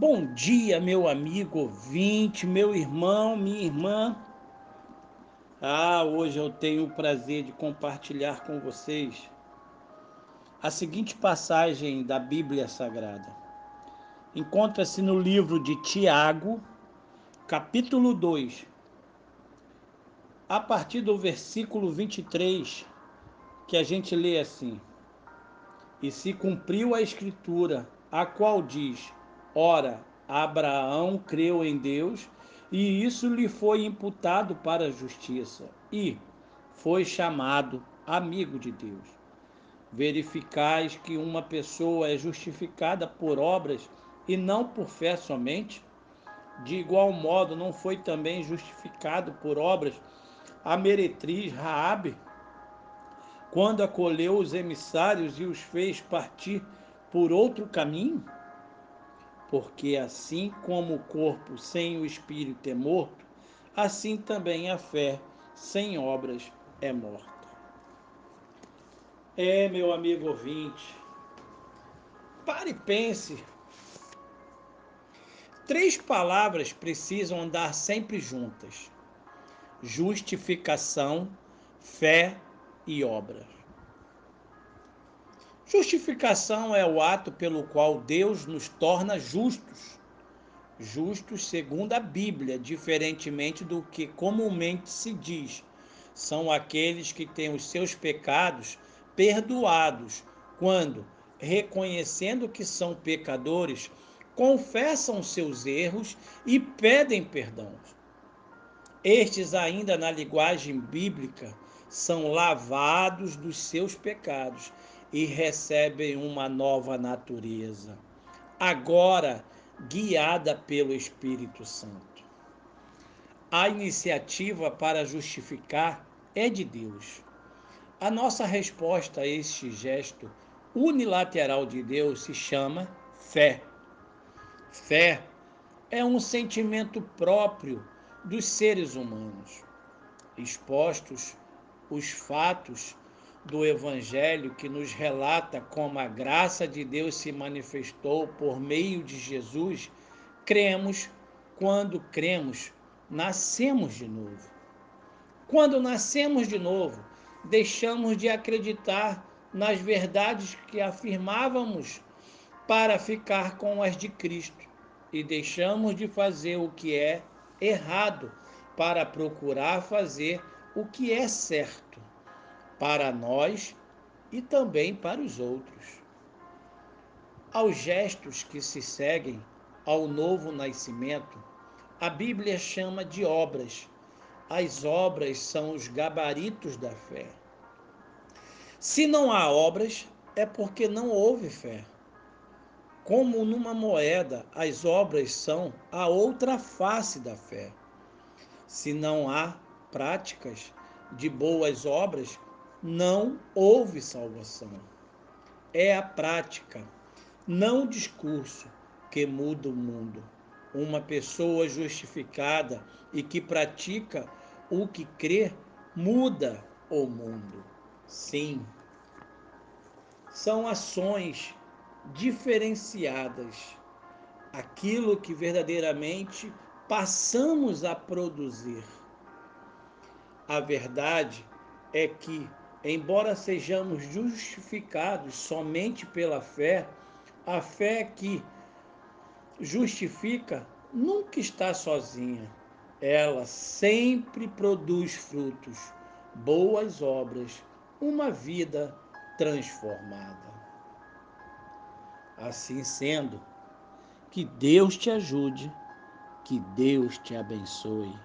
Bom dia, meu amigo ouvinte, meu irmão, minha irmã. Ah, hoje eu tenho o prazer de compartilhar com vocês a seguinte passagem da Bíblia Sagrada. Encontra-se no livro de Tiago, capítulo 2, a partir do versículo 23, que a gente lê assim: E se cumpriu a Escritura, a qual diz: Ora, Abraão creu em Deus e isso lhe foi imputado para a justiça e foi chamado amigo de Deus. Verificais que uma pessoa é justificada por obras e não por fé somente? De igual modo, não foi também justificado por obras a meretriz Raabe, quando acolheu os emissários e os fez partir por outro caminho? Porque assim como o corpo sem o espírito é morto, assim também a fé sem obras é morta. É, meu amigo ouvinte, pare e pense. Três palavras precisam andar sempre juntas: justificação, fé e obras. Justificação é o ato pelo qual Deus nos torna justos. Justos segundo a Bíblia, diferentemente do que comumente se diz. São aqueles que têm os seus pecados perdoados quando, reconhecendo que são pecadores, confessam seus erros e pedem perdão. Estes, ainda na linguagem bíblica, são lavados dos seus pecados e recebem uma nova natureza, agora guiada pelo Espírito Santo. A iniciativa para justificar é de Deus. A nossa resposta a este gesto unilateral de Deus se chama fé. Fé é um sentimento próprio dos seres humanos. Expostos os fatos do Evangelho que nos relata como a graça de Deus se manifestou por meio de Jesus, cremos, quando cremos, nascemos de novo. Quando nascemos de novo, deixamos de acreditar nas verdades que afirmávamos para ficar com as de Cristo e deixamos de fazer o que é errado para procurar fazer o que é certo para nós e também para os outros. Aos gestos que se seguem ao novo nascimento, a Bíblia chama de obras. As obras são os gabaritos da fé. Se não há obras, é porque não houve fé. Como numa moeda, as obras são a outra face da fé. Se não há práticas de boas obras, não houve salvação. É a prática, não o discurso, que muda o mundo. Uma pessoa justificada e que pratica o que crê muda o mundo. Sim. São ações diferenciadas. Aquilo que verdadeiramente passamos a produzir. A verdade é que embora sejamos justificados somente pela fé, a fé que justifica nunca está sozinha. Ela sempre produz frutos, boas obras, uma vida transformada. Assim sendo, que Deus te ajude, que Deus te abençoe.